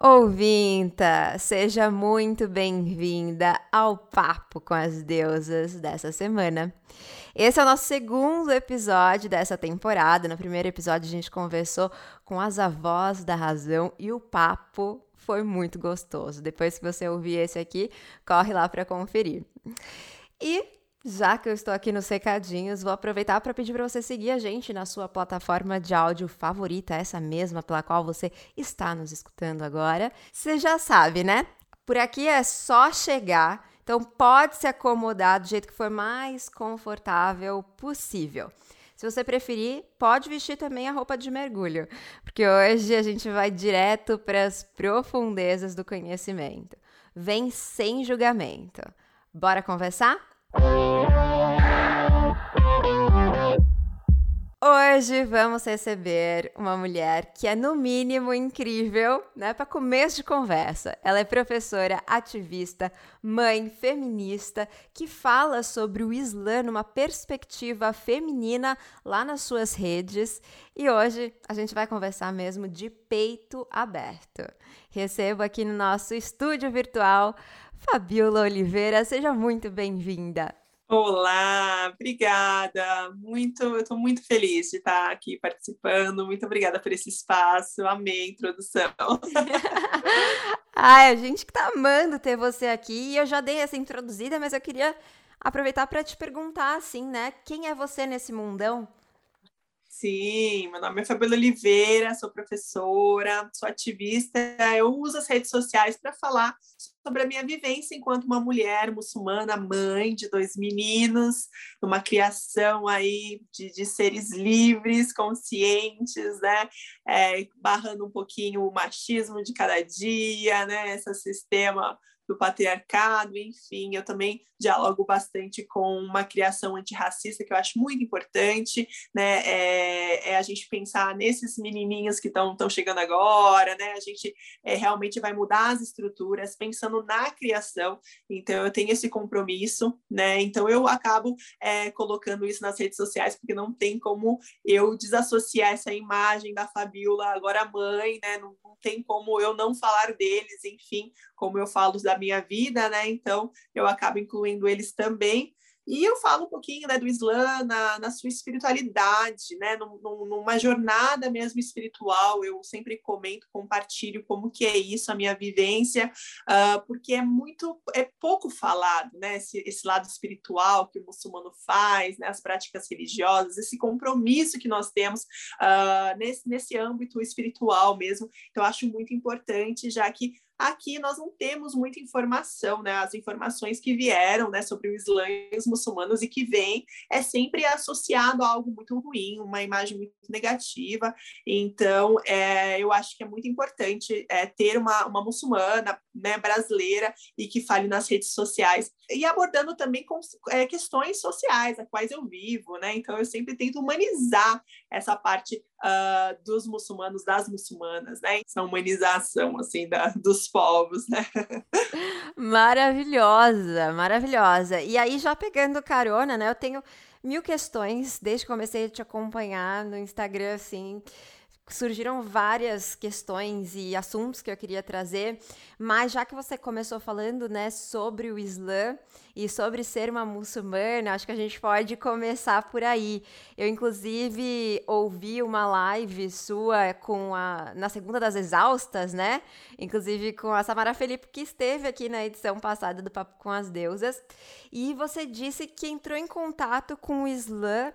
Ouvinta, seja muito bem-vinda ao Papo com as Deusas dessa semana. Esse é o nosso segundo episódio dessa temporada. No primeiro episódio, a gente conversou com as avós da razão e o papo foi muito gostoso. Depois que você ouvir esse aqui, corre lá para conferir. E já que eu estou aqui nos recadinhos, vou aproveitar para pedir para você seguir a gente na sua plataforma de áudio favorita, essa mesma pela qual você está nos escutando agora. Você já sabe, né? Por aqui é só chegar, então pode se acomodar do jeito que for mais confortável possível. Se você preferir, pode vestir também a roupa de mergulho, porque hoje a gente vai direto para as profundezas do conhecimento. Vem sem julgamento. Bora conversar? Hoje vamos receber uma mulher que é no mínimo incrível, né, para começo de conversa. Ela é professora, ativista, mãe, feminista, que fala sobre o Islã numa perspectiva feminina lá nas suas redes. E hoje a gente vai conversar mesmo de peito aberto. Recebo aqui no nosso estúdio virtual Fabiola Oliveira, seja muito bem-vinda. Olá, obrigada. Muito, eu estou muito feliz de estar aqui participando. Muito obrigada por esse espaço. Amei a introdução. Ai, a gente que tá amando ter você aqui. Eu já dei essa introduzida, mas eu queria aproveitar para te perguntar assim, né? Quem é você nesse mundão? Sim, meu nome é Fabiola Oliveira, sou professora, sou ativista. Eu uso as redes sociais para falar sobre a minha vivência enquanto uma mulher muçulmana, mãe de dois meninos, numa criação aí de, de seres livres, conscientes, né? É, barrando um pouquinho o machismo de cada dia, né? Esse sistema do patriarcado, enfim, eu também dialogo bastante com uma criação antirracista que eu acho muito importante, né, é, é a gente pensar nesses menininhos que estão chegando agora, né, a gente é, realmente vai mudar as estruturas pensando na criação, então eu tenho esse compromisso, né, então eu acabo é, colocando isso nas redes sociais porque não tem como eu desassociar essa imagem da Fabiola agora mãe, né, não, não tem como eu não falar deles, enfim, como eu falo da minha vida, né? Então eu acabo incluindo eles também. E eu falo um pouquinho né, do Islã na, na sua espiritualidade, né, num, numa jornada mesmo espiritual. Eu sempre comento, compartilho como que é isso, a minha vivência, uh, porque é muito, é pouco falado, né, esse, esse lado espiritual que o muçulmano faz, né, as práticas religiosas, esse compromisso que nós temos uh, nesse, nesse âmbito espiritual mesmo. Então, acho muito importante, já que Aqui nós não temos muita informação, né? As informações que vieram né, sobre o Islã e os muçulmanos e que vêm é sempre associado a algo muito ruim, uma imagem muito negativa. Então, é, eu acho que é muito importante é, ter uma, uma muçulmana né, brasileira e que fale nas redes sociais e abordando também com, é, questões sociais, a quais eu vivo, né? Então, eu sempre tento humanizar essa parte uh, dos muçulmanos, das muçulmanas, né? Essa humanização, assim, da, dos povos, né? Maravilhosa, maravilhosa. E aí, já pegando carona, né? Eu tenho mil questões desde que comecei a te acompanhar no Instagram, assim surgiram várias questões e assuntos que eu queria trazer, mas já que você começou falando, né, sobre o Islã e sobre ser uma muçulmana, acho que a gente pode começar por aí. Eu inclusive ouvi uma live sua com a na segunda das exaustas, né? Inclusive com a Samara Felipe que esteve aqui na edição passada do Papo com as Deusas, e você disse que entrou em contato com o Islã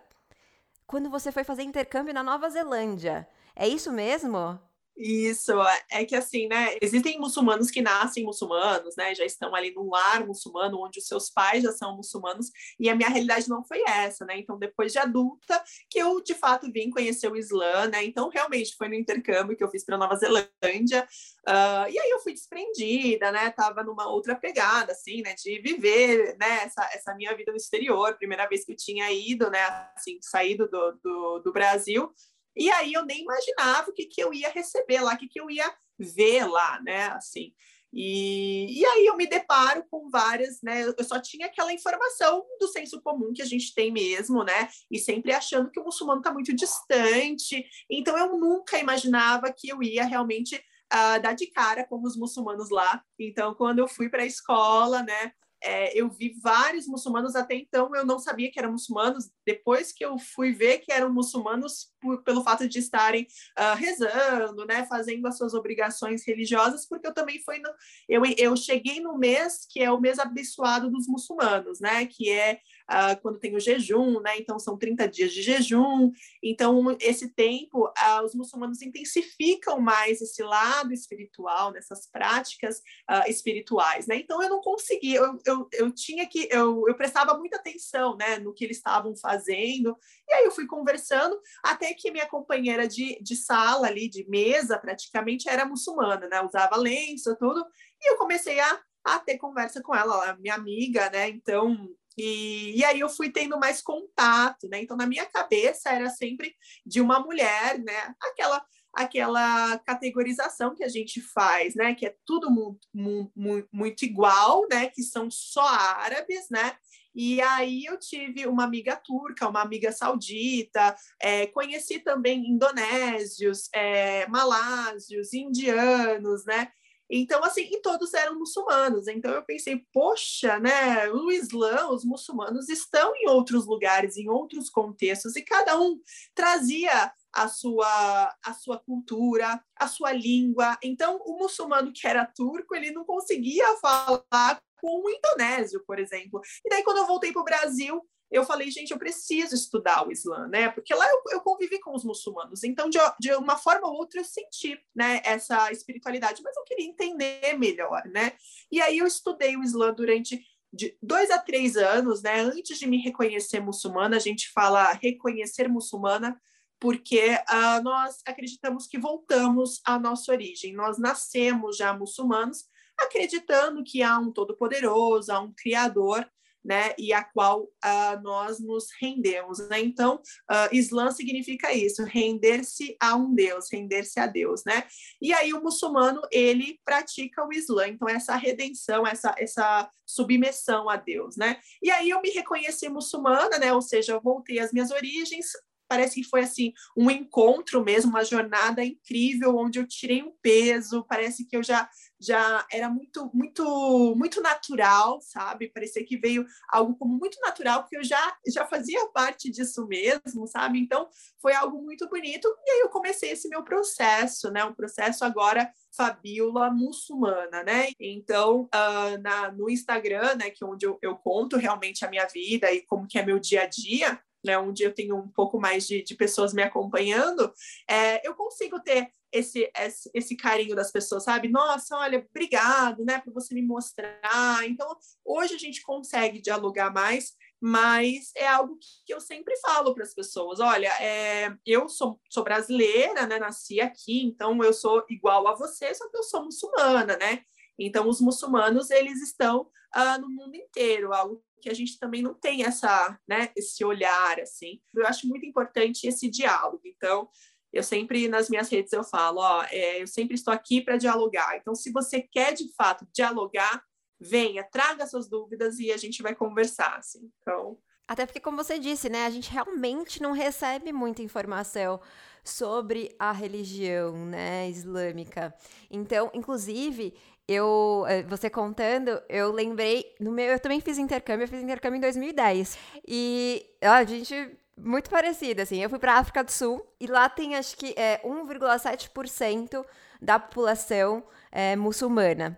quando você foi fazer intercâmbio na Nova Zelândia. É isso mesmo? Isso, é que assim, né? Existem muçulmanos que nascem muçulmanos, né? Já estão ali num lar muçulmano, onde os seus pais já são muçulmanos, e a minha realidade não foi essa, né? Então, depois de adulta, que eu de fato vim conhecer o Islã, né? Então, realmente foi no intercâmbio que eu fiz para Nova Zelândia, uh, e aí eu fui desprendida, né? Tava numa outra pegada, assim, né? De viver, né? Essa, essa minha vida no exterior, primeira vez que eu tinha ido, né? Assim, saído do, do, do Brasil. E aí eu nem imaginava o que, que eu ia receber lá, o que, que eu ia ver lá, né? Assim. E, e aí eu me deparo com várias, né? Eu só tinha aquela informação do senso comum que a gente tem mesmo, né? E sempre achando que o muçulmano está muito distante. Então eu nunca imaginava que eu ia realmente uh, dar de cara com os muçulmanos lá. Então, quando eu fui para a escola, né? É, eu vi vários muçulmanos até então, eu não sabia que eram muçulmanos. Depois que eu fui ver que eram muçulmanos por, pelo fato de estarem uh, rezando, né, fazendo as suas obrigações religiosas, porque eu também fui no, eu, eu cheguei no mês que é o mês abençoado dos muçulmanos, né, que é uh, quando tem o jejum, né? Então são 30 dias de jejum. Então, esse tempo, uh, os muçulmanos intensificam mais esse lado espiritual, nessas práticas uh, espirituais, né? Então eu não conseguia, eu, eu, eu tinha que, eu, eu prestava muita atenção, né, no que eles estavam fazendo, e aí eu fui conversando, até que minha companheira de, de sala ali, de mesa, praticamente era muçulmana, né? Usava lenço, tudo, e eu comecei a a ter conversa com ela, minha amiga, né? Então, e, e aí eu fui tendo mais contato, né? Então, na minha cabeça era sempre de uma mulher, né? Aquela aquela categorização que a gente faz, né? Que é tudo muito, muito, muito igual, né? Que são só árabes, né? E aí eu tive uma amiga turca, uma amiga saudita, é, conheci também indonésios, é, malásios, indianos, né? Então, assim, e todos eram muçulmanos. Então eu pensei, poxa, né? O Islã, os muçulmanos estão em outros lugares, em outros contextos, e cada um trazia a sua, a sua cultura, a sua língua. Então, o muçulmano que era turco, ele não conseguia falar com o indonésio, por exemplo. E daí, quando eu voltei para o Brasil, eu falei, gente, eu preciso estudar o Islã, né? Porque lá eu, eu convivi com os muçulmanos, então de, de, uma forma ou outra eu senti, né, essa espiritualidade, mas eu queria entender melhor, né? E aí eu estudei o Islã durante de dois a três anos, né? Antes de me reconhecer muçulmana, a gente fala reconhecer muçulmana, porque uh, nós acreditamos que voltamos à nossa origem. Nós nascemos já muçulmanos, acreditando que há um Todo-Poderoso, há um Criador, né, e a qual uh, nós nos rendemos. Né? Então, uh, Islã significa isso, render-se a um Deus, render-se a Deus, né? E aí o muçulmano, ele pratica o Islã, então essa redenção, essa, essa submissão a Deus, né? E aí eu me reconheci muçulmana, né? Ou seja, eu voltei às minhas origens, parece que foi assim um encontro mesmo, uma jornada incrível onde eu tirei um peso, parece que eu já já era muito, muito, muito natural, sabe? Parecia que veio algo como muito natural, porque eu já, já fazia parte disso mesmo, sabe? Então, foi algo muito bonito. E aí eu comecei esse meu processo, né? Um processo agora Fabiola muçulmana, né? Então, uh, na, no Instagram, né, que é onde eu, eu conto realmente a minha vida e como que é meu dia a dia, né, onde eu tenho um pouco mais de, de pessoas me acompanhando, é, eu consigo ter esse, esse, esse, carinho das pessoas, sabe? Nossa, olha, obrigado, né, por você me mostrar. Então, hoje a gente consegue dialogar mais, mas é algo que eu sempre falo para as pessoas. Olha, é, eu sou, sou brasileira, né, nasci aqui, então eu sou igual a você, só que eu sou muçulmana, né? Então, os muçulmanos, eles estão uh, no mundo inteiro, algo que a gente também não tem essa, né, esse olhar, assim. Eu acho muito importante esse diálogo. Então, eu sempre, nas minhas redes, eu falo, ó, é, eu sempre estou aqui para dialogar. Então, se você quer, de fato, dialogar, venha, traga suas dúvidas e a gente vai conversar, assim. Então... Até porque, como você disse, né, a gente realmente não recebe muita informação sobre a religião, né, islâmica. Então, inclusive, eu, eh, você contando, eu lembrei, no meu, eu também fiz intercâmbio, eu fiz intercâmbio em 2010. E a gente muito parecida, assim. Eu fui para África do Sul e lá tem acho que é 1,7% da população é, muçulmana.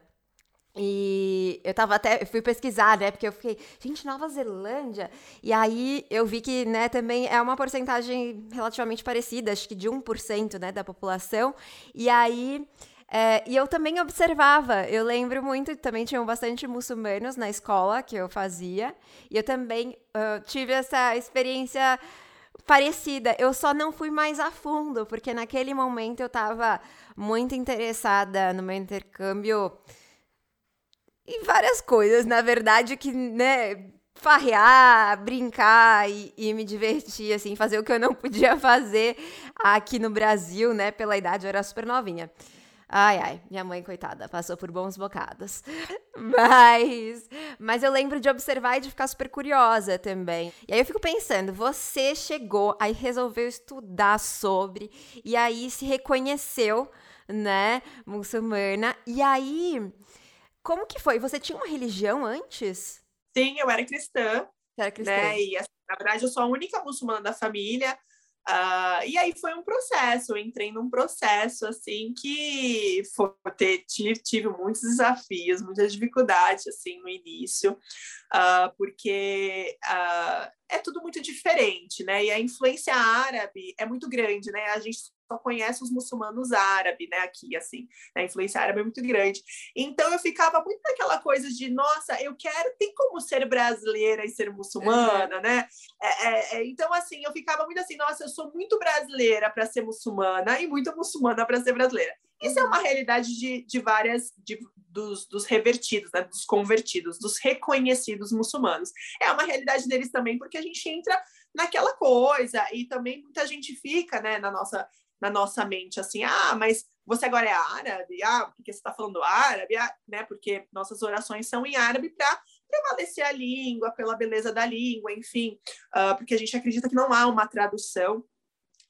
E eu tava até, eu fui pesquisar, né? Porque eu fiquei, gente, Nova Zelândia. E aí eu vi que, né, também é uma porcentagem relativamente parecida, acho que de 1%, né, da população. E aí. É, e eu também observava, eu lembro muito, também tinham bastante muçulmanos na escola que eu fazia, e eu também uh, tive essa experiência parecida. Eu só não fui mais a fundo, porque naquele momento eu estava muito interessada no meu intercâmbio e várias coisas, na verdade, que, né, farrear, brincar e, e, me divertir, assim, fazer o que eu não podia fazer aqui no Brasil, né, pela idade, eu era super novinha. Ai, ai, minha mãe, coitada, passou por bons bocados. Mas, mas eu lembro de observar e de ficar super curiosa também. E aí eu fico pensando, você chegou, aí resolveu estudar sobre, e aí se reconheceu, né, muçulmana, e aí como que foi? Você tinha uma religião antes? Sim, eu era cristã. Você era cristã. Né? E, assim, na verdade, eu sou a única muçulmana da família. Uh, e aí foi um processo, eu entrei num processo assim que foi, tive, tive muitos desafios, muitas dificuldades assim no início, uh, porque uh, é tudo muito diferente, né? E a influência árabe é muito grande, né? A gente só conhece os muçulmanos árabes, né, aqui, assim, a influência árabe é muito grande. Então eu ficava muito naquela coisa de, nossa, eu quero, tem como ser brasileira e ser muçulmana, uhum. né? É, é, é, então, assim, eu ficava muito assim, nossa, eu sou muito brasileira para ser muçulmana e muito muçulmana para ser brasileira. Isso é uma realidade de, de várias, de, dos, dos revertidos, né, dos convertidos, dos reconhecidos muçulmanos. É uma realidade deles também, porque a gente entra naquela coisa e também muita gente fica, né, na nossa na nossa mente assim, ah, mas você agora é árabe, ah, porque você está falando árabe, ah, né? Porque nossas orações são em árabe para prevalecer a língua, pela beleza da língua, enfim, uh, porque a gente acredita que não há uma tradução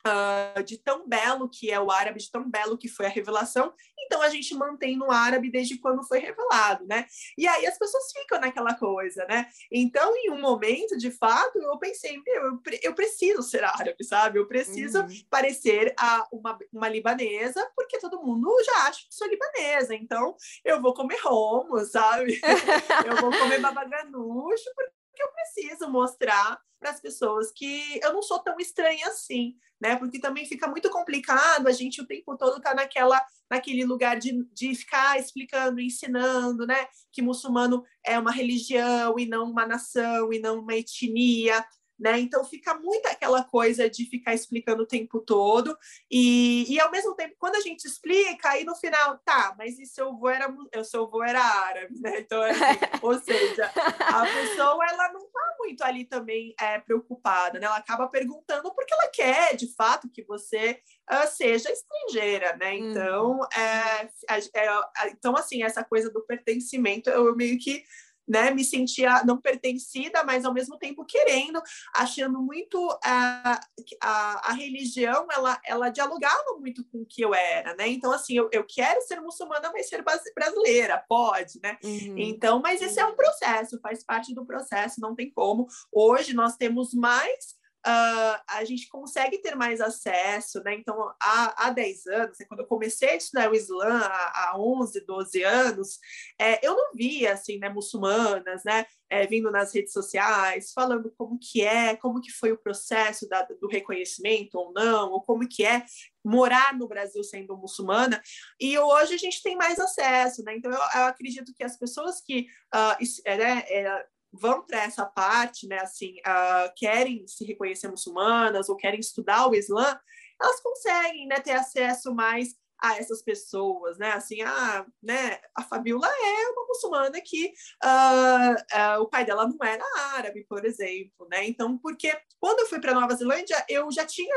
uh, de tão belo que é o árabe, de tão belo que foi a revelação, então a gente mantém no árabe desde quando foi revelado, né? E aí as pessoas ficam naquela coisa, né? Então, em um momento, de fato, eu pensei, meu, eu, eu preciso ser árabe, sabe? Eu preciso uhum. parecer a, uma, uma libanesa, porque todo mundo já acha que sou libanesa, então eu vou comer homo, sabe? eu vou comer babaganucho, porque eu preciso mostrar para as pessoas que eu não sou tão estranha assim, né? Porque também fica muito complicado a gente o tempo todo tá naquela naquele lugar de, de ficar explicando, ensinando, né? Que muçulmano é uma religião e não uma nação e não uma etnia, né? Então fica muito aquela coisa de ficar explicando o tempo todo e, e ao mesmo tempo quando a gente explica aí no final tá, mas e seu avô era seu avô era árabe, né? Então assim, ou seja, a pessoa ela não tá muito ali também é, preocupada, né? Ela acaba perguntando porque ela quer de fato que você uh, seja estrangeira, né? Então uhum. é, é, é, então assim essa coisa do pertencimento eu meio que né, me sentia não pertencida, mas ao mesmo tempo querendo, achando muito a, a, a religião, ela, ela dialogava muito com o que eu era, né? Então, assim, eu, eu quero ser muçulmana, mas ser brasileira, pode, né? Uhum. Então, mas esse é um processo, faz parte do processo, não tem como. Hoje nós temos mais uh, a gente consegue ter mais acesso, né? Então, há, há 10 anos, né, quando eu comecei a estudar o Islã, há, há 11, 12 anos, é, eu não via, assim, né, muçulmanas, né, é, vindo nas redes sociais, falando como que é, como que foi o processo da, do reconhecimento ou não, ou como que é morar no Brasil sendo muçulmana, e hoje a gente tem mais acesso, né? Então eu, eu acredito que as pessoas que uh, né, é, vão para essa parte, né, assim, uh, querem se reconhecer muçulmanas ou querem estudar o Islã, elas conseguem, né, ter acesso mais a essas pessoas, né? Assim, a, né, a Fabiola é uma muçulmana que uh, uh, o pai dela não era árabe, por exemplo, né? Então, porque quando eu fui para Nova Zelândia, eu já tinha,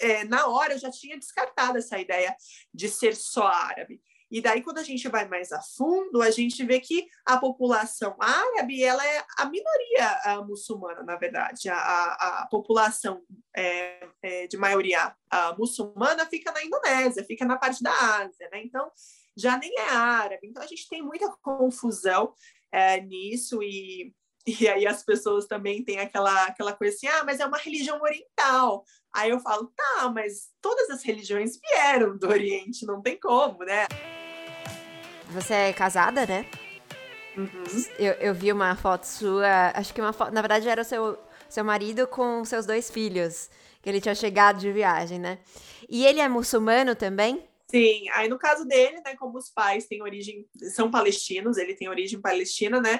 é, na hora, eu já tinha descartado essa ideia de ser só árabe. E daí, quando a gente vai mais a fundo, a gente vê que a população árabe ela é a minoria a muçulmana, na verdade. A, a, a população é, é, de maioria muçulmana fica na Indonésia, fica na parte da Ásia, né? Então, já nem é árabe. Então, a gente tem muita confusão é, nisso e e aí as pessoas também têm aquela, aquela coisa assim, ah, mas é uma religião oriental. Aí eu falo, tá, mas todas as religiões vieram do Oriente, não tem como, né? Você é casada, né? Uhum. Eu, eu vi uma foto sua, acho que uma foto, na verdade era o seu, seu marido com seus dois filhos, que ele tinha chegado de viagem, né? E ele é muçulmano também? Sim, aí no caso dele, né, como os pais têm origem, são palestinos, ele tem origem palestina, né,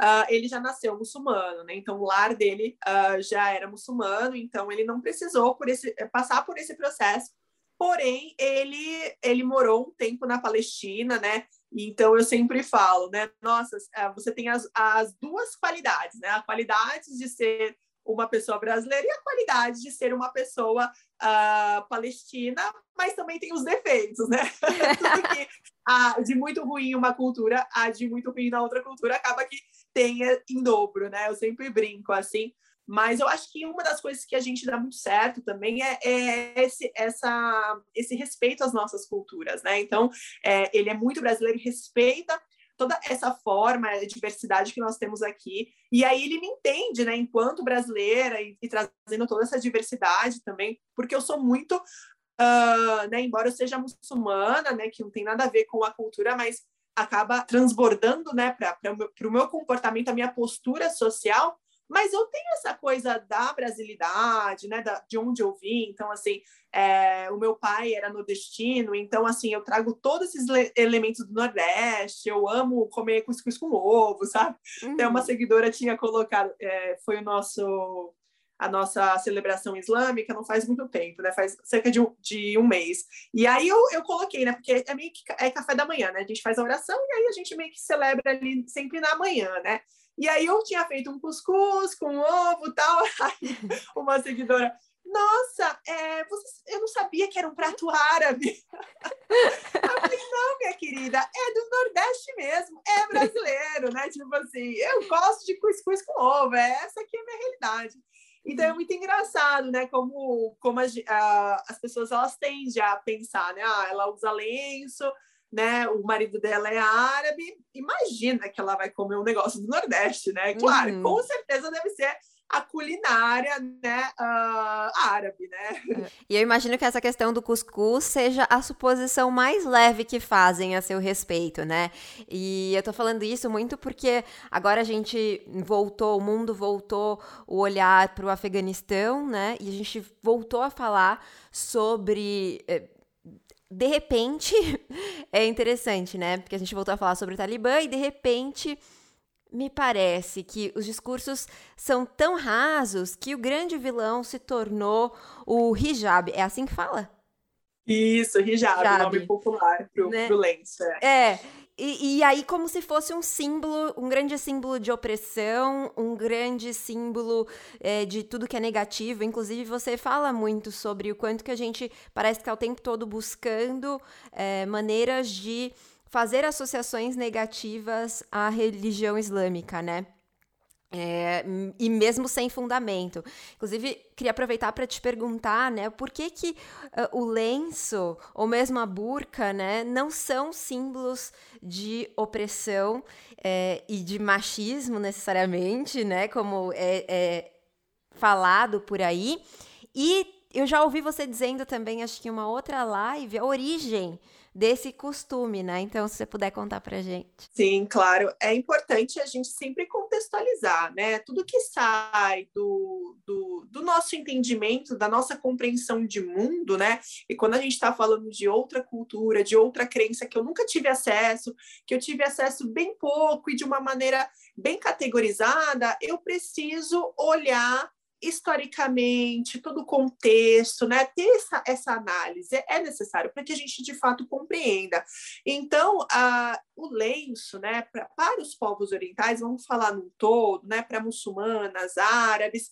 uh, ele já nasceu muçulmano, né, então o lar dele uh, já era muçulmano, então ele não precisou por esse, passar por esse processo, porém ele, ele morou um tempo na Palestina, né, então eu sempre falo, né, nossa, ah, você tem as, as duas qualidades, né, a qualidade de ser uma pessoa brasileira e a qualidade de ser uma pessoa uh, palestina, mas também tem os defeitos, né? Tudo que há de muito ruim uma cultura, há de muito ruim na outra cultura, acaba que tem em dobro, né? Eu sempre brinco assim. Mas eu acho que uma das coisas que a gente dá muito certo também é, é esse, essa, esse respeito às nossas culturas, né? Então, é, ele é muito brasileiro, respeita toda essa forma, a diversidade que nós temos aqui. E aí ele me entende, né, enquanto brasileira e, e trazendo toda essa diversidade também, porque eu sou muito, uh, né, embora eu seja muçulmana, né, que não tem nada a ver com a cultura, mas acaba transbordando, né, para o meu comportamento, a minha postura social, mas eu tenho essa coisa da brasilidade, né, da, de onde eu vim. Então, assim, é, o meu pai era nordestino, então, assim, eu trago todos esses elementos do Nordeste. Eu amo comer cuscuz com ovo, sabe? Uhum. Então, uma seguidora tinha colocado, é, foi o nosso a nossa celebração islâmica não faz muito tempo, né? Faz cerca de um, de um mês. E aí eu, eu coloquei, né? Porque é meio que é café da manhã, né? A gente faz a oração e aí a gente meio que celebra ali sempre na manhã, né? E aí eu tinha feito um cuscuz com ovo e tal. Aí uma seguidora, nossa, é, você, eu não sabia que era um prato árabe. eu falei, não, minha querida, é do Nordeste mesmo, é brasileiro, né? Tipo assim, eu gosto de cuscuz com ovo, é, essa aqui é a minha realidade. Então é muito engraçado, né? Como, como as, as pessoas elas tendem a pensar, né? Ah, ela usa lenço, né? O marido dela é árabe. Imagina que ela vai comer um negócio do Nordeste, né? Claro, uhum. com certeza deve ser a culinária né, uh, árabe, né? É. E eu imagino que essa questão do cuscuz seja a suposição mais leve que fazem a seu respeito, né? E eu tô falando isso muito porque agora a gente voltou, o mundo voltou o olhar para o Afeganistão, né? E a gente voltou a falar sobre eh, de repente, é interessante, né? Porque a gente voltou a falar sobre o Talibã e de repente me parece que os discursos são tão rasos que o grande vilão se tornou o hijab. É assim que fala? Isso, hijab, hijab. nome popular pro, né? pro lenço. É. é. E, e, aí, como se fosse um símbolo, um grande símbolo de opressão, um grande símbolo é, de tudo que é negativo. Inclusive, você fala muito sobre o quanto que a gente parece que está o tempo todo buscando é, maneiras de fazer associações negativas à religião islâmica, né? É, e mesmo sem fundamento. Inclusive, queria aproveitar para te perguntar, né, por que que uh, o lenço ou mesmo a burca, né, não são símbolos de opressão é, e de machismo necessariamente, né, como é, é falado por aí. E eu já ouvi você dizendo também, acho que em uma outra live, a origem desse costume, né? Então, se você puder contar para gente. Sim, claro. É importante a gente sempre contextualizar, né? Tudo que sai do, do, do nosso entendimento, da nossa compreensão de mundo, né? E quando a gente está falando de outra cultura, de outra crença que eu nunca tive acesso, que eu tive acesso bem pouco e de uma maneira bem categorizada, eu preciso olhar historicamente, todo o contexto, né? Ter essa, essa análise é necessário para que a gente de fato compreenda. Então, a, o lenço, né, pra, para os povos orientais, vamos falar no todo, né, para muçulmanas, árabes,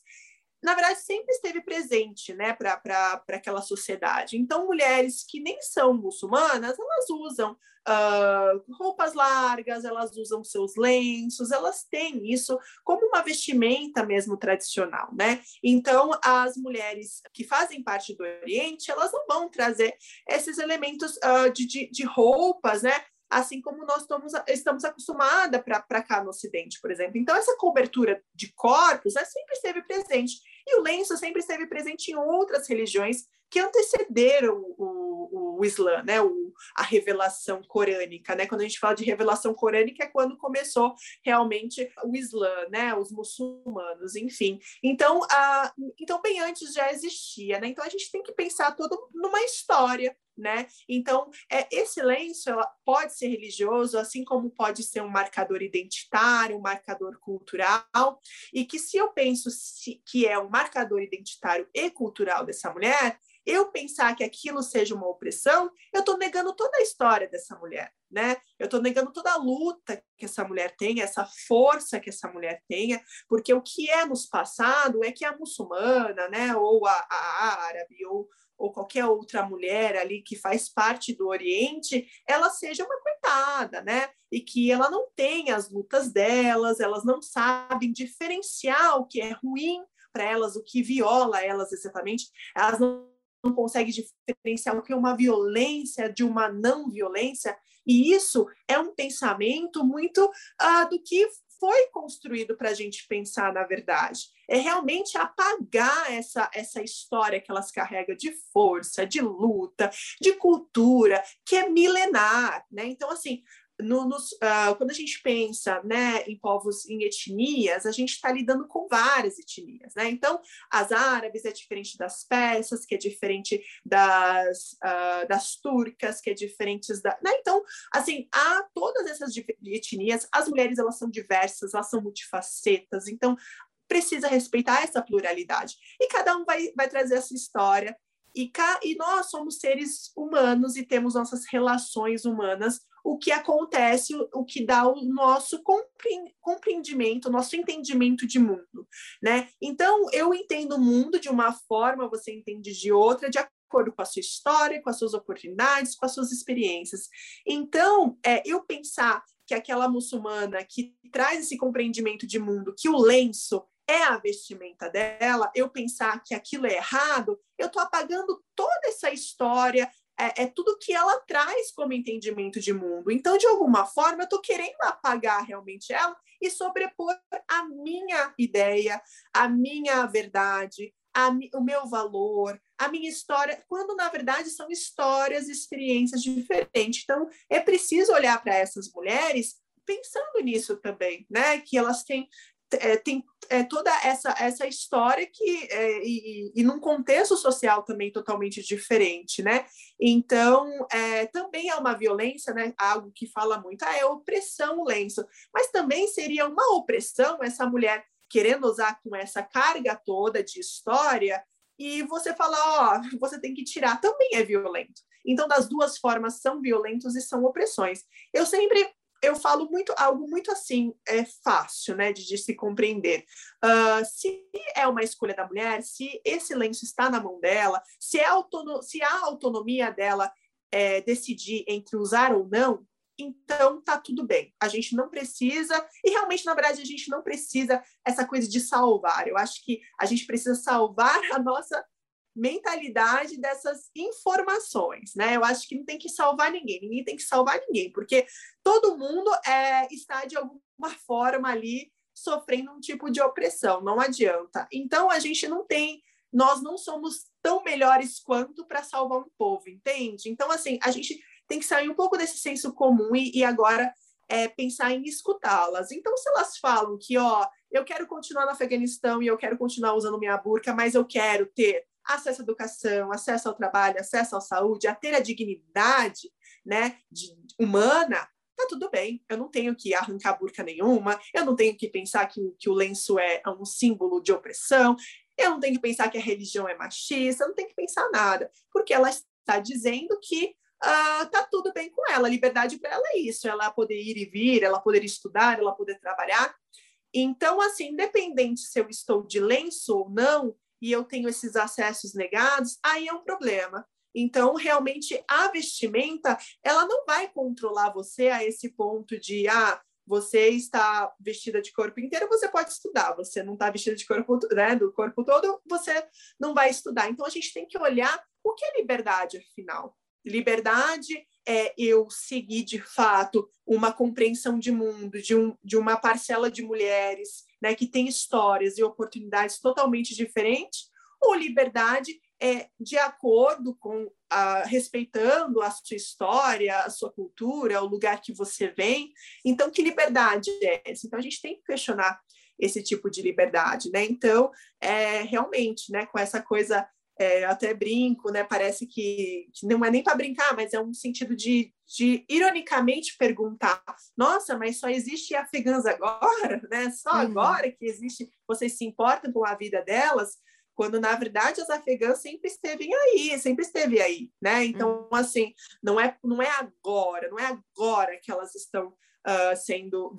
na verdade, sempre esteve presente né, para aquela sociedade. Então, mulheres que nem são muçulmanas, elas usam uh, roupas largas, elas usam seus lenços, elas têm isso como uma vestimenta mesmo tradicional. Né? Então, as mulheres que fazem parte do Oriente, elas não vão trazer esses elementos uh, de, de, de roupas, né? assim como nós estamos, estamos acostumadas para cá no Ocidente, por exemplo. Então, essa cobertura de corpos né, sempre esteve presente. E o lenço sempre esteve presente em outras religiões que antecederam o, o, o Islã, né? O, a revelação corânica, né? Quando a gente fala de revelação corânica é quando começou realmente o Islã, né? Os muçulmanos, enfim. Então, a, então bem antes já existia, né? Então a gente tem que pensar todo numa história, né? Então, é, esse lenço ela pode ser religioso, assim como pode ser um marcador identitário, um marcador cultural, e que se eu penso se, que é um marcador identitário e cultural dessa mulher, eu pensar que aquilo seja uma opressão, eu estou negando toda a história dessa mulher, né? Eu estou negando toda a luta que essa mulher tem, essa força que essa mulher tenha, porque o que é nos passado é que a muçulmana, né, ou a, a árabe, ou ou qualquer outra mulher ali que faz parte do Oriente, ela seja uma coitada, né? E que ela não tenha as lutas delas, elas não sabem diferenciar o que é ruim para elas, o que viola elas exatamente, elas não não consegue diferenciar o que é uma violência de uma não violência, e isso é um pensamento muito uh, do que foi construído para a gente pensar na verdade. É realmente apagar essa, essa história que elas carregam de força, de luta, de cultura, que é milenar. Né? Então, assim, no, nos, uh, quando a gente pensa né, em povos, em etnias, a gente está lidando com várias etnias. Né? Então, as árabes é diferente das persas, que é diferente das, uh, das turcas, que é diferente da. Né? Então, assim, há todas essas etnias, as mulheres elas são diversas, elas são multifacetas, então precisa respeitar essa pluralidade. E cada um vai, vai trazer essa história. E, e nós somos seres humanos e temos nossas relações humanas o que acontece, o que dá o nosso compreendimento, o nosso entendimento de mundo, né? Então, eu entendo o mundo de uma forma, você entende de outra, de acordo com a sua história, com as suas oportunidades, com as suas experiências. Então, é, eu pensar que aquela muçulmana que traz esse compreendimento de mundo, que o lenço é a vestimenta dela, eu pensar que aquilo é errado, eu estou apagando toda essa história, é, é, tudo que ela traz como entendimento de mundo. Então, de alguma forma, eu estou querendo apagar realmente ela e sobrepor a minha ideia, a minha verdade, a, o meu valor, a minha história, quando na verdade são histórias, experiências diferentes. Então, é preciso olhar para essas mulheres pensando nisso também, né? Que elas têm é, tem é, toda essa, essa história que é, e, e num contexto social também totalmente diferente, né? Então é, também é uma violência, né? Algo que fala muito, ah, é opressão o lenço, mas também seria uma opressão essa mulher querendo usar com essa carga toda de história e você falar, ó, você tem que tirar, também é violento. Então, das duas formas são violentos e são opressões. Eu sempre eu falo muito algo muito assim, é fácil, né, de, de se compreender. Uh, se é uma escolha da mulher, se esse lenço está na mão dela, se, é autono se a autonomia dela é, decidir entre usar ou não, então tá tudo bem. A gente não precisa, e realmente, na verdade, a gente não precisa essa coisa de salvar. Eu acho que a gente precisa salvar a nossa mentalidade dessas informações, né? Eu acho que não tem que salvar ninguém, ninguém tem que salvar ninguém, porque todo mundo é, está de alguma forma ali sofrendo um tipo de opressão, não adianta. Então a gente não tem, nós não somos tão melhores quanto para salvar um povo, entende? Então assim a gente tem que sair um pouco desse senso comum e, e agora é, pensar em escutá-las. Então se elas falam que ó eu quero continuar no Afeganistão e eu quero continuar usando minha burca, mas eu quero ter acesso à educação, acesso ao trabalho, acesso à saúde, a ter a dignidade né, de, humana, tá tudo bem. Eu não tenho que arrancar burca nenhuma, eu não tenho que pensar que, que o lenço é um símbolo de opressão, eu não tenho que pensar que a religião é machista, eu não tenho que pensar nada, porque ela está dizendo que uh, tá tudo bem com ela. A liberdade para ela é isso, ela poder ir e vir, ela poder estudar, ela poder trabalhar. Então, assim, independente se eu estou de lenço ou não, e eu tenho esses acessos negados, aí é um problema. Então, realmente, a vestimenta, ela não vai controlar você a esse ponto de, ah, você está vestida de corpo inteiro, você pode estudar. Você não está vestida de corpo, né, do corpo todo, você não vai estudar. Então, a gente tem que olhar o que é liberdade, afinal. Liberdade é eu seguir, de fato, uma compreensão de mundo, de, um, de uma parcela de mulheres né, que tem histórias e oportunidades totalmente diferentes, ou liberdade é, de acordo com, a, respeitando a sua história, a sua cultura, o lugar que você vem. Então, que liberdade é essa? Então, a gente tem que questionar esse tipo de liberdade, né? Então, é, realmente, né, com essa coisa é, até brinco, né? Parece que, que não é nem para brincar, mas é um sentido de, de ironicamente perguntar: nossa, mas só existe afegãs agora, né? Só uhum. agora que existe, vocês se importam com a vida delas? Quando na verdade as afegãs sempre esteve aí, sempre esteve aí, né? Então, uhum. assim, não é, não é agora, não é agora que elas estão Uh, sendo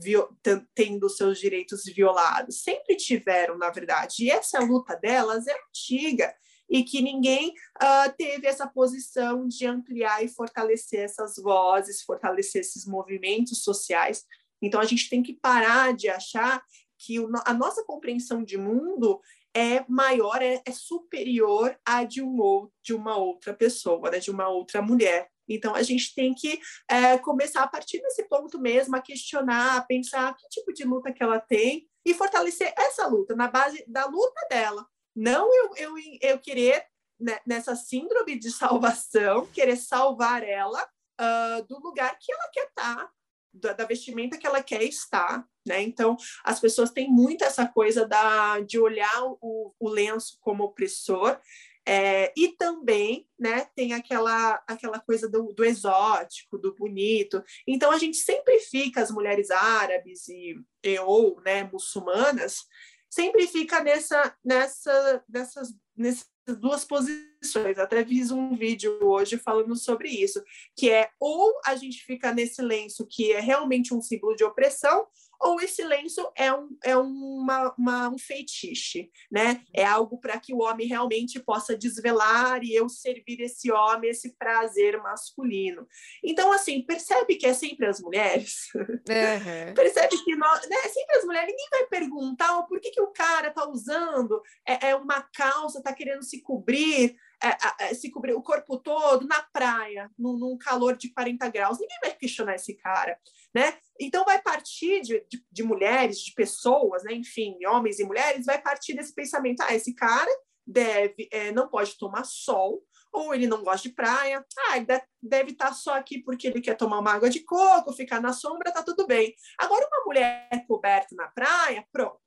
tendo seus direitos violados. Sempre tiveram, na verdade. E essa luta delas é antiga e que ninguém uh, teve essa posição de ampliar e fortalecer essas vozes, fortalecer esses movimentos sociais. Então, a gente tem que parar de achar que o, a nossa compreensão de mundo é maior, é, é superior à de, um, de uma outra pessoa, né, de uma outra mulher. Então, a gente tem que é, começar a partir desse ponto mesmo, a questionar, a pensar que tipo de luta que ela tem e fortalecer essa luta, na base da luta dela, não eu, eu, eu querer, né, nessa síndrome de salvação, querer salvar ela uh, do lugar que ela quer estar, tá, da, da, vestimenta que ela quer estar, né? Então, as pessoas têm muito essa coisa da, de olhar o, o lenço como opressor, é, e também né, tem aquela, aquela coisa do, do, exótico, do bonito. Então, a gente sempre fica, as mulheres árabes e, e ou né, muçulmanas, sempre fica nessa, nessa, nessas, nessas duas posições. Até fiz um vídeo hoje falando sobre isso, que é ou a gente fica nesse lenço que é realmente um símbolo de opressão, ou esse lenço é um, é uma, uma um feitiço, né? É algo para que o homem realmente possa desvelar e eu servir esse homem esse prazer masculino. Então, assim, percebe que é sempre as mulheres? Uhum. percebe que nós, né, é sempre as mulheres. Ninguém vai perguntar oh, por que, que o cara tá usando é, é uma calça, tá querendo se cobrir é, é, se cobrir o corpo todo na praia, num, num, calor de 40 graus. Ninguém vai questionar esse cara, né? Então vai partir de, de, de, mulheres, de pessoas, né? Enfim, homens e mulheres, vai partir desse pensamento: ah, esse cara deve, é, não pode tomar sol, ou ele não gosta de praia, ah, ele deve estar tá só aqui porque ele quer tomar uma água de coco, ficar na sombra, tá tudo bem. Agora, uma mulher coberta na praia, pronto.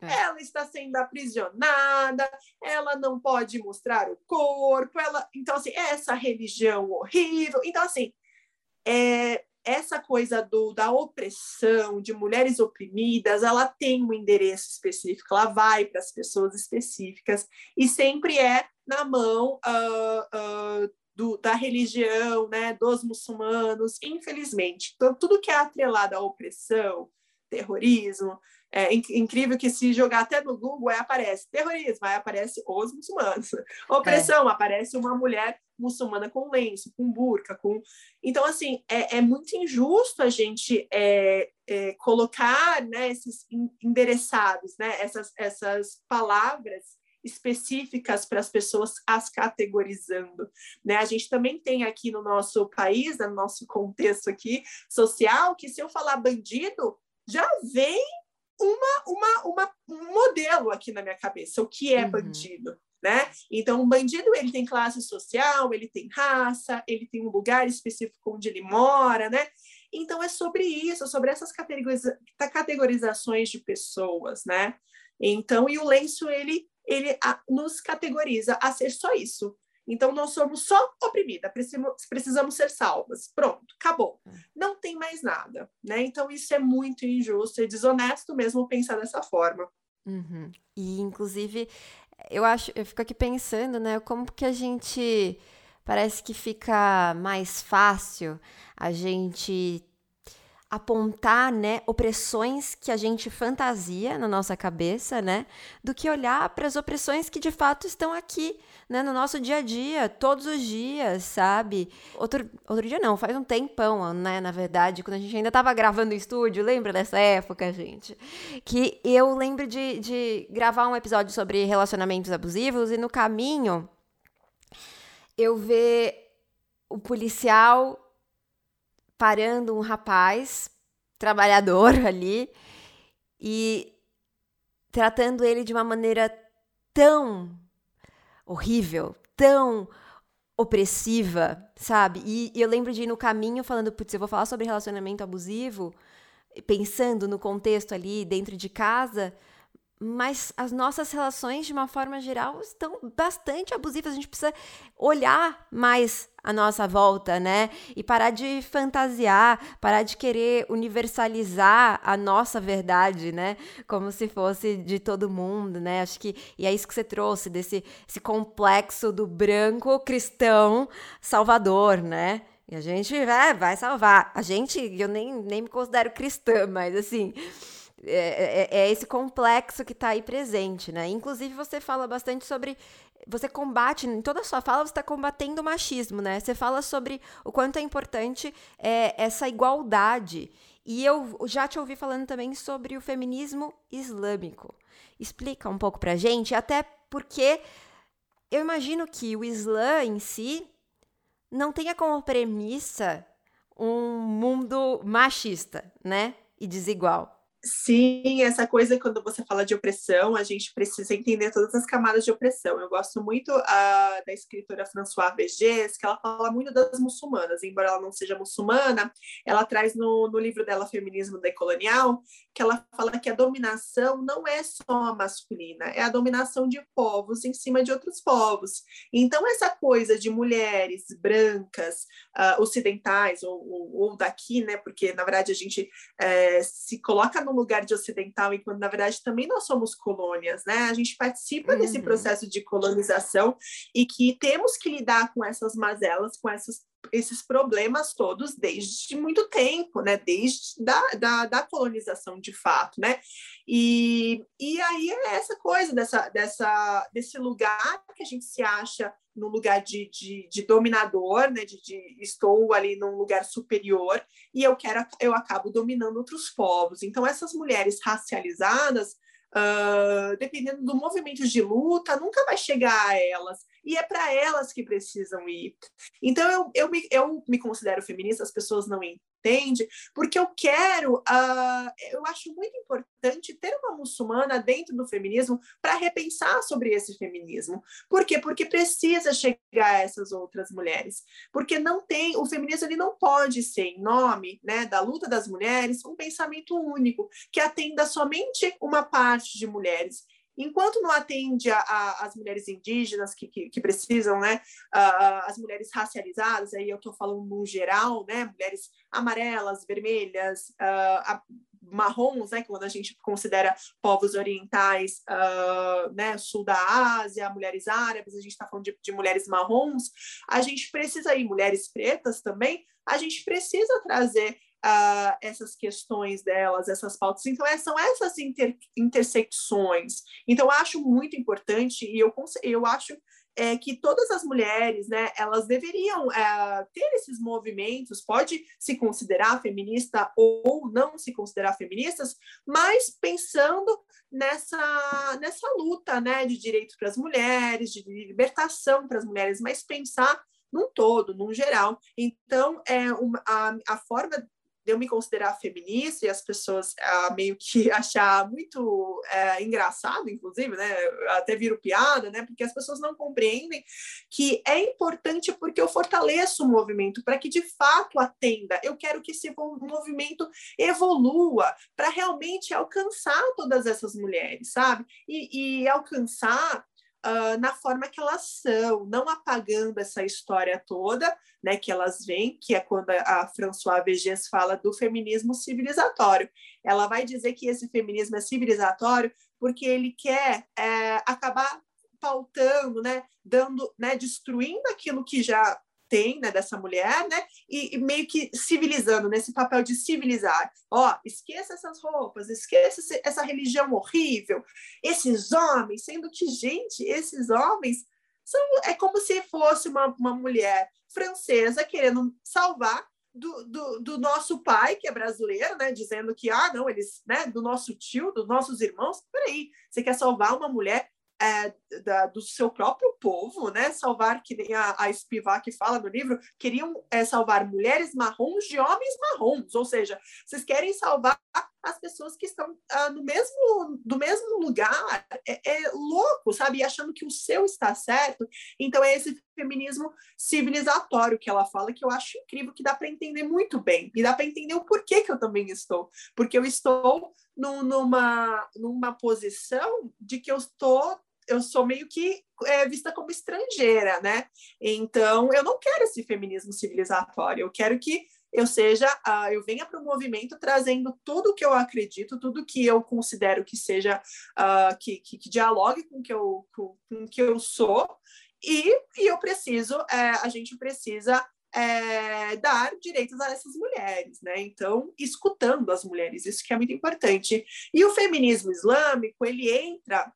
É. Ela está sendo aprisionada, ela não pode mostrar o corpo, ela. Então, assim, essa religião horrível. Então, assim, é, essa coisa do, da opressão, de mulheres oprimidas, ela tem um endereço específico, ela vai para as pessoas específicas e sempre é na mão uh, uh, do, da religião, né, dos muçulmanos, infelizmente. Então, tudo que é atrelado à opressão, terrorismo, é incrível que se jogar até no Google, aí aparece terrorismo, aí aparece os muçulmanos. Opressão, é. aparece uma mulher muçulmana com lenço, com burca, com... Então, assim, é, é muito injusto a gente é, é, colocar né, esses endereçados, né, essas, essas palavras específicas para as pessoas as categorizando, né? A gente também tem aqui no nosso país, no nosso contexto aqui social, que se eu falar bandido, já vem uma, uma, uma, um modelo aqui na minha cabeça, o que é uhum. bandido. Né? Então, um bandido ele tem classe social, ele tem raça, ele tem um lugar específico onde ele mora, né? Então é sobre isso, sobre essas categoriza categorizações de pessoas, né? Então, e o lenço ele ele a, nos categoriza a ser só isso, então, nós somos só oprimida, precisamos ser salvas. Pronto, acabou. É. Não tem mais nada, né? Então, isso é muito injusto e desonesto mesmo pensar dessa forma. Uhum. E, inclusive, eu acho, eu fico aqui pensando, né, como que a gente parece que fica mais fácil a gente apontar, né, opressões que a gente fantasia na nossa cabeça, né, do que olhar para as opressões que de fato estão aqui, né, no nosso dia a dia, todos os dias, sabe? Outro, outro dia não, faz um tempão, né, na verdade, quando a gente ainda estava gravando o estúdio, lembra dessa época, gente? Que eu lembro de, de gravar um episódio sobre relacionamentos abusivos e no caminho eu ver o policial parando um rapaz trabalhador ali e tratando ele de uma maneira tão horrível, tão opressiva, sabe? E, e eu lembro de ir no caminho falando, putz, eu vou falar sobre relacionamento abusivo, pensando no contexto ali dentro de casa, mas as nossas relações, de uma forma geral, estão bastante abusivas. A gente precisa olhar mais a nossa volta, né? E parar de fantasiar, parar de querer universalizar a nossa verdade, né? Como se fosse de todo mundo, né? Acho que e é isso que você trouxe desse esse complexo do branco cristão salvador, né? E a gente é, vai salvar. A gente, eu nem, nem me considero cristã, mas assim, é, é, é, esse complexo que está aí presente, né? Inclusive, você fala bastante sobre. Você combate, em toda a sua fala, você está combatendo o machismo, né? Você fala sobre o quanto é importante é, essa igualdade. E eu já te ouvi falando também sobre o feminismo islâmico. Explica um pouco pra gente, até porque eu imagino que o Islã em si não tenha como premissa um mundo machista, né? E desigual. Sim, essa coisa quando você fala de opressão, a gente precisa entender todas as camadas de opressão. Eu gosto muito uh, da escritora Françoise Vergès, que ela fala muito das muçulmanas, embora ela não seja muçulmana, ela traz no, no livro dela Feminismo Decolonial, que ela fala que a dominação não é só masculina, é a dominação de povos em cima de outros povos. Então, essa coisa de mulheres brancas, uh, ocidentais ou, ou, ou, daqui, né, porque na verdade a gente uh, se coloca no lugar de ocidental, enquanto na verdade também nós somos colônias, né? A gente participa uhum. desse processo de colonização e que temos que lidar com essas mazelas, com essas esses problemas todos desde muito tempo, né? Desde da, da, da, colonização de fato, né? E, e aí é essa coisa dessa, dessa, desse lugar que a gente se acha no lugar de, de, de dominador, né? De, de, estou ali num lugar superior e eu quero eu acabo dominando outros povos. Então essas mulheres racializadas Uh, dependendo do movimento de luta, nunca vai chegar a elas. E é para elas que precisam ir. Então, eu, eu, me, eu me considero feminista, as pessoas não entende? Porque eu quero, uh, eu acho muito importante ter uma muçulmana dentro do feminismo para repensar sobre esse feminismo. Por quê? Porque precisa chegar a essas outras mulheres. Porque não tem, o feminismo ele não pode ser, em nome né, da luta das mulheres, um pensamento único, que atenda somente uma parte de mulheres enquanto não atende a, a, as mulheres indígenas que, que, que precisam, né, as mulheres racializadas, aí eu estou falando no geral, né, mulheres amarelas, vermelhas, marrons, né, quando a gente considera povos orientais, uh, né, sul da Ásia, mulheres árabes, a gente está falando de, de, mulheres marrons, a gente precisa ir, mulheres pretas também, a gente precisa trazer uh, essas questões delas, essas pautas. Então, é, são essas inter, intersecções. Então, eu acho muito importante e eu, eu acho é, que todas as mulheres, né, elas deveriam é, ter esses movimentos, pode se considerar feminista ou não se considerar feministas, mas pensando nessa, nessa luta, né, de direitos para as mulheres, de libertação para as mulheres, mas pensar num todo, num geral. Então, é uma, a, a forma de eu me considerar feminista e as pessoas uh, meio que achar muito uh, engraçado, inclusive, né? Até viro piada, né? Porque as pessoas não compreendem que é importante porque eu fortaleço o movimento para que de fato atenda. Eu quero que esse movimento evolua para realmente alcançar todas essas mulheres, sabe? E, e alcançar uh, na forma que elas são, não apagando essa história toda, né, que elas vêm, que é quando a Françoise Vergès fala do feminismo civilizatório. Ela vai dizer que esse feminismo é civilizatório porque ele quer é, acabar pautando, né, dando, né, destruindo aquilo que já tem, né, dessa mulher, né, e, e, meio que civilizando, nesse papel de civilizar. Ó, esqueça essas roupas, esqueça essa religião horrível, esses homens, sendo que, gente, esses homens são, é como se fosse uma, uma mulher francesa querendo salvar do, do, do, nosso pai, que é brasileiro, né, dizendo que, ah, não, eles, né, do nosso tio, dos nossos irmãos, peraí, você quer salvar uma mulher é, da, do seu próprio povo, né? Salvar, que nem a, a Spivak fala no livro, queriam é, salvar mulheres marrons de homens marrons, ou seja, vocês querem salvar as pessoas que estão ah, no mesmo, do mesmo lugar, é, é, louco, sabe? Achando que o seu está certo. Então, é esse feminismo civilizatório que ela fala, que eu acho incrível, que dá para entender muito bem. E dá para entender o porquê que eu também estou. Porque eu estou no, numa, numa posição de que eu estou eu sou meio que é, vista como estrangeira, né? Então, eu não quero esse feminismo civilizatório, eu quero que eu seja, uh, eu venha para o movimento trazendo tudo que eu acredito, tudo que eu considero que seja, uh, que, que, que, dialogue com o que eu, com, com que eu sou, e, e eu preciso, é, a gente precisa é, dar direitos a essas mulheres, né? Então, escutando as mulheres, isso que é muito importante. E o feminismo islâmico, ele entra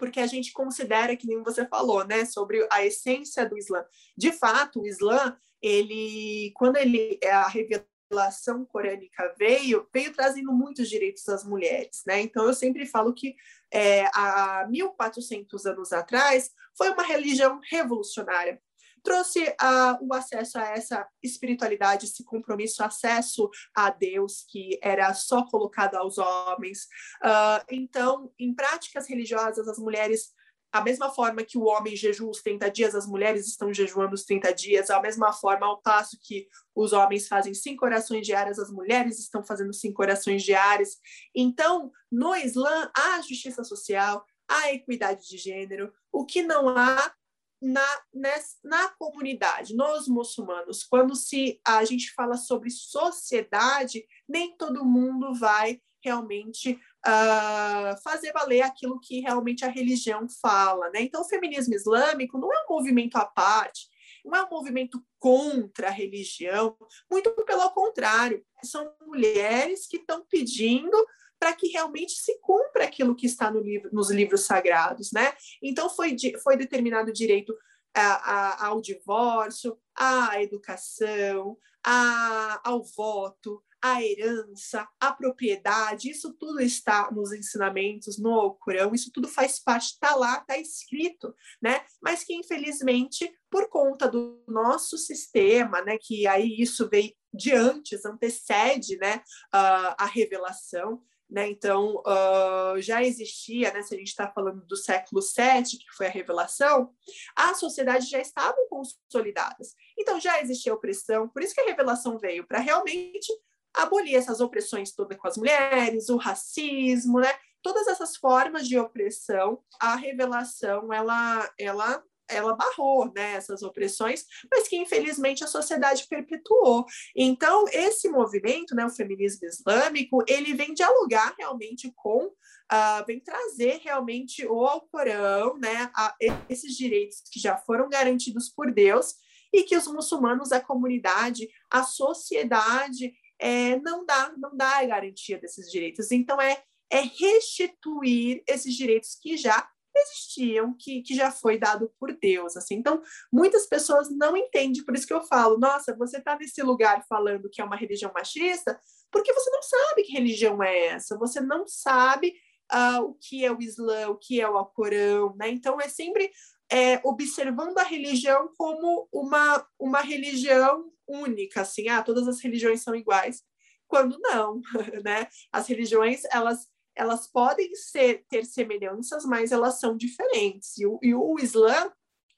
porque a gente considera, que nem você falou, né, sobre a essência do Islã. De fato, o Islã, ele, quando ele a revelação corânica veio, veio trazendo muitos direitos às mulheres, né? Então eu sempre falo que é, há 1400 anos atrás foi uma religião revolucionária trouxe uh, o acesso a essa espiritualidade, esse compromisso, acesso a Deus que era só colocado aos homens. Uh, então, em práticas religiosas, as mulheres a mesma forma que o homem jejua os 30 dias, as mulheres estão jejuando os 30 dias, a mesma forma, ao passo que os homens fazem cinco orações diárias, as mulheres estão fazendo cinco orações diárias. Então, no Islã, há justiça social, há equidade de gênero, o que não há na, nessa, na comunidade, nos muçulmanos, quando se a gente fala sobre sociedade, nem todo mundo vai realmente uh, fazer valer aquilo que realmente a religião fala. Né? Então, o feminismo islâmico não é um movimento à parte, não é um movimento contra a religião, muito pelo contrário, são mulheres que estão pedindo para que realmente se cumpra aquilo que está no livro, nos livros sagrados, né? Então foi, foi determinado direito a, a, ao divórcio, à educação, a, ao voto, à herança, à propriedade, isso tudo está nos ensinamentos, no Alcorão, isso tudo faz parte, está lá, está escrito, né? Mas que infelizmente, por conta do nosso sistema, né, que aí isso veio de antes, antecede, né, uh, a revelação, né? Então, uh, já existia, né, se a gente está falando do século VII, que foi a revelação, as sociedades já estavam consolidadas. Então, já existia opressão, por isso que a revelação veio, para realmente abolir essas opressões todas com as mulheres, o racismo, né? Todas essas formas de opressão, a revelação, ela, ela ela barrou né, essas opressões, mas que infelizmente a sociedade perpetuou. Então, esse movimento, né, o feminismo islâmico, ele vem dialogar realmente com, uh, vem trazer realmente o Alcorão, né, a, esses direitos que já foram garantidos por Deus e que os muçulmanos, a comunidade, a sociedade é, não dá, não dá a garantia desses direitos. Então, é, é restituir esses direitos que já existiam, que, que já foi dado por Deus, assim. Então, muitas pessoas não entendem, por isso que eu falo, nossa, você está nesse lugar falando que é uma religião machista, porque você não sabe que religião é essa, você não sabe uh, o que é o Islã, o que é o Alcorão, né? Então, é sempre é, observando a religião como uma, uma religião única, assim, ah, todas as religiões são iguais, quando não, né? As religiões, elas elas podem ser, ter semelhanças, mas elas são diferentes. E o, e o Islã,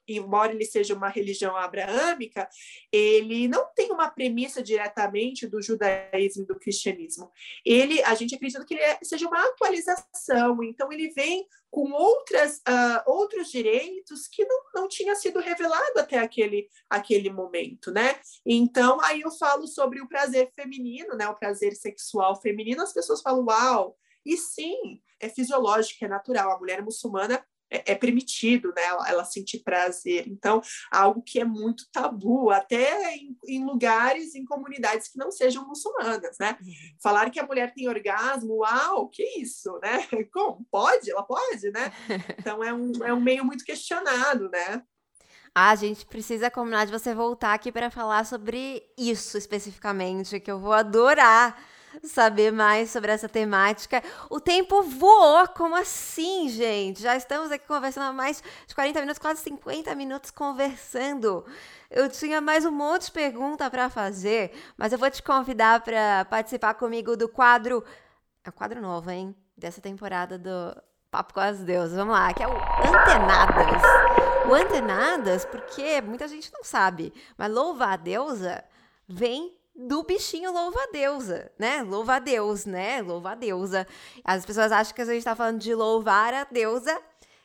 embora ele seja uma religião abraâmica, ele não tem uma premissa diretamente do judaísmo e do cristianismo. Ele, a gente acredita que ele é, seja uma atualização, então ele vem com outras, uh, outros direitos que não, não tinha sido revelado até aquele, aquele momento, né? Então, aí eu falo sobre o prazer feminino, né? O prazer sexual feminino, as pessoas falam, uau, e sim, é fisiológico, é natural. A mulher muçulmana é, é permitido né, ela, ela, sentir prazer. Então, algo que é muito tabu, até em, em, lugares, em comunidades que não sejam muçulmanas, né? Uhum. Falar que a mulher tem orgasmo, uau, que isso, né? Como? Pode? Ela pode, né? Então, é um, é um meio muito questionado, né? Ah, a gente precisa combinar de você voltar aqui para falar sobre isso especificamente, que eu vou adorar saber mais sobre essa temática. O tempo voou, como assim, gente? Já estamos aqui conversando há mais de 40 minutos, quase 50 minutos conversando. Eu tinha mais um monte de pergunta para fazer, mas eu vou te convidar para participar comigo do quadro É o quadro novo, hein? Dessa temporada do Papo com as Deusas. Vamos lá, que é o Antenadas. O Antenadas, porque muita gente não sabe, mas louva a deusa vem do bichinho louva a deusa, né? Louva a Deus, né? Louva a deusa. As pessoas acham que a gente tá falando de louvar a deusa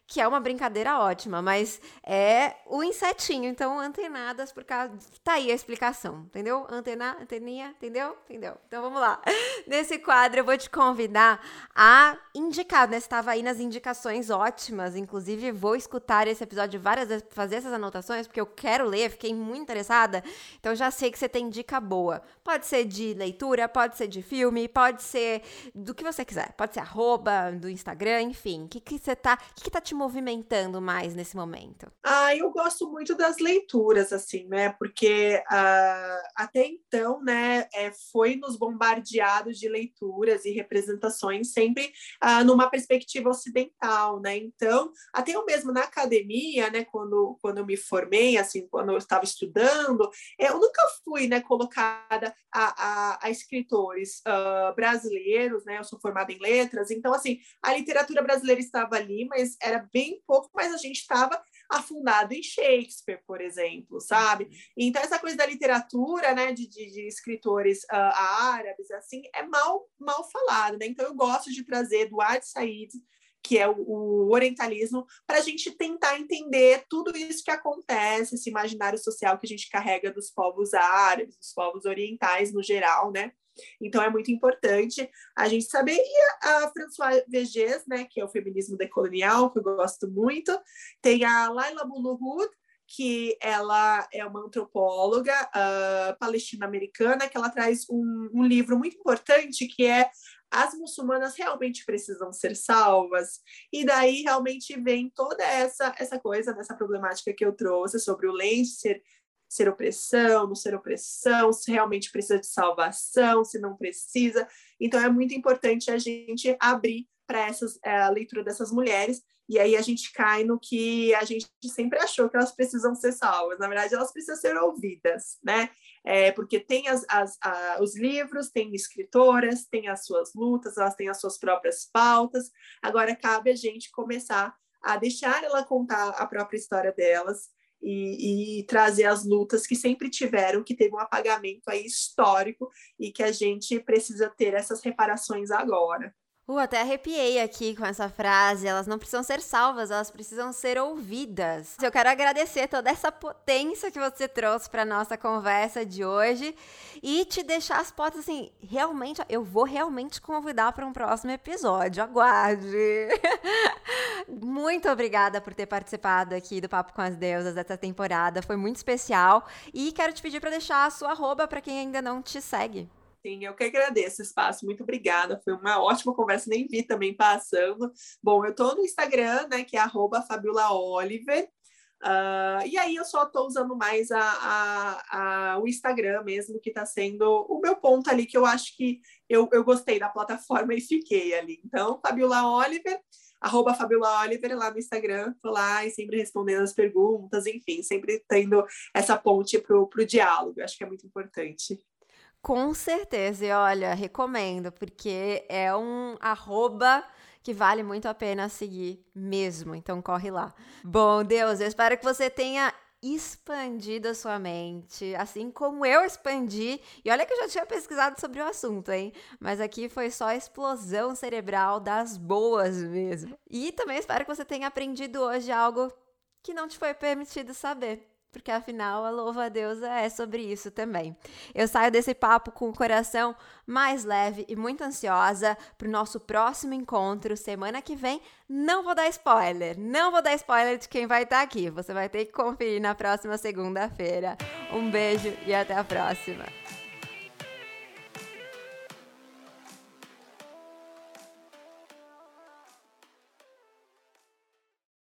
que é uma brincadeira ótima, mas é o insetinho, então antenadas por causa. Tá aí a explicação, entendeu? Antena, anteninha, entendeu? Entendeu? Então vamos lá. Nesse quadro eu vou te convidar a indicar, né? Estava aí nas indicações ótimas, inclusive vou escutar esse episódio várias vezes, fazer essas anotações, porque eu quero ler, fiquei muito interessada, então já sei que você tem dica boa. Pode ser de leitura, pode ser de filme, pode ser do que você quiser, pode ser arroba, do Instagram, enfim. O que, que você tá. O que, que tá te movimentando mais nesse momento? Ah, eu gosto muito das leituras, assim, né? Porque uh, até então, né, é, foi nos bombardeados de leituras e representações sempre uh, numa perspectiva ocidental, né? Então, até eu mesmo na academia, né, quando, quando eu me formei, assim, quando eu estava estudando, eu nunca fui, né, colocada a, a, a escritores uh, brasileiros, né? Eu sou formada em letras, então, assim, a literatura brasileira estava ali, mas era bem pouco, mas a gente estava afundado em Shakespeare, por exemplo, sabe? Uhum. Então, essa coisa da literatura, né, de, de, de escritores uh, árabes, assim, é mal, mal falado, né? Então, eu gosto de trazer Eduardo Said, que é o, o orientalismo, para a gente tentar entender tudo isso que acontece, esse imaginário social que a gente carrega dos povos árabes, dos povos orientais no geral, né? Então é muito importante a gente saber. E a, a François Vergès, né, que é o feminismo decolonial, que eu gosto muito, tem a Laila Mulluhud, que ela é uma antropóloga uh, palestina-americana, que ela traz um, um livro muito importante que é as muçulmanas realmente precisam ser salvas. E daí realmente vem toda essa essa coisa, dessa problemática que eu trouxe sobre o lente ser ser opressão, não ser opressão, se realmente precisa de salvação, se não precisa. Então é muito importante a gente abrir para essas é, a leitura dessas mulheres e aí a gente cai no que a gente sempre achou que elas precisam ser salvas. Na verdade, elas precisam ser ouvidas, né? É, porque tem as, as, a, os livros, tem escritoras, tem as suas lutas, elas têm as suas próprias pautas. Agora cabe a gente começar a deixar ela contar a própria história delas, e, e, trazer as lutas que sempre tiveram, que teve um apagamento aí histórico e que a gente precisa ter essas reparações agora. Uh, até arrepiei aqui com essa frase. Elas não precisam ser salvas, elas precisam ser ouvidas. Eu quero agradecer toda essa potência que você trouxe para nossa conversa de hoje e te deixar as portas assim. Realmente, eu vou realmente convidar para um próximo episódio. Aguarde. muito obrigada por ter participado aqui do Papo com as Deusas dessa temporada. Foi muito especial e quero te pedir para deixar a sua arroba para quem ainda não te segue. Sim, eu que agradeço o espaço, muito obrigada. Foi uma ótima conversa, nem vi também passando. Bom, eu estou no Instagram, né, que é arroba Fabiola Oliver. Uh, e aí eu só estou usando mais a, a, a, o Instagram mesmo, que está sendo o meu ponto ali, que eu acho que eu, eu gostei da plataforma e fiquei ali. Então, Fabiola Oliver, arroba Fabiola Oliver lá no Instagram, tô lá e sempre respondendo as perguntas, enfim, sempre tendo essa ponte para o diálogo, eu acho que é muito importante. Com certeza, e olha, recomendo, porque é um arroba que vale muito a pena seguir mesmo, então corre lá. Bom, Deus, eu espero que você tenha expandido a sua mente, assim como eu expandi. E olha que eu já tinha pesquisado sobre o assunto, hein? Mas aqui foi só explosão cerebral das boas mesmo. E também espero que você tenha aprendido hoje algo que não te foi permitido saber porque afinal a louva a deusa é sobre isso também. Eu saio desse papo com o coração mais leve e muito ansiosa para o nosso próximo encontro semana que vem. Não vou dar spoiler, não vou dar spoiler de quem vai estar aqui. Você vai ter que conferir na próxima segunda-feira. Um beijo e até a próxima.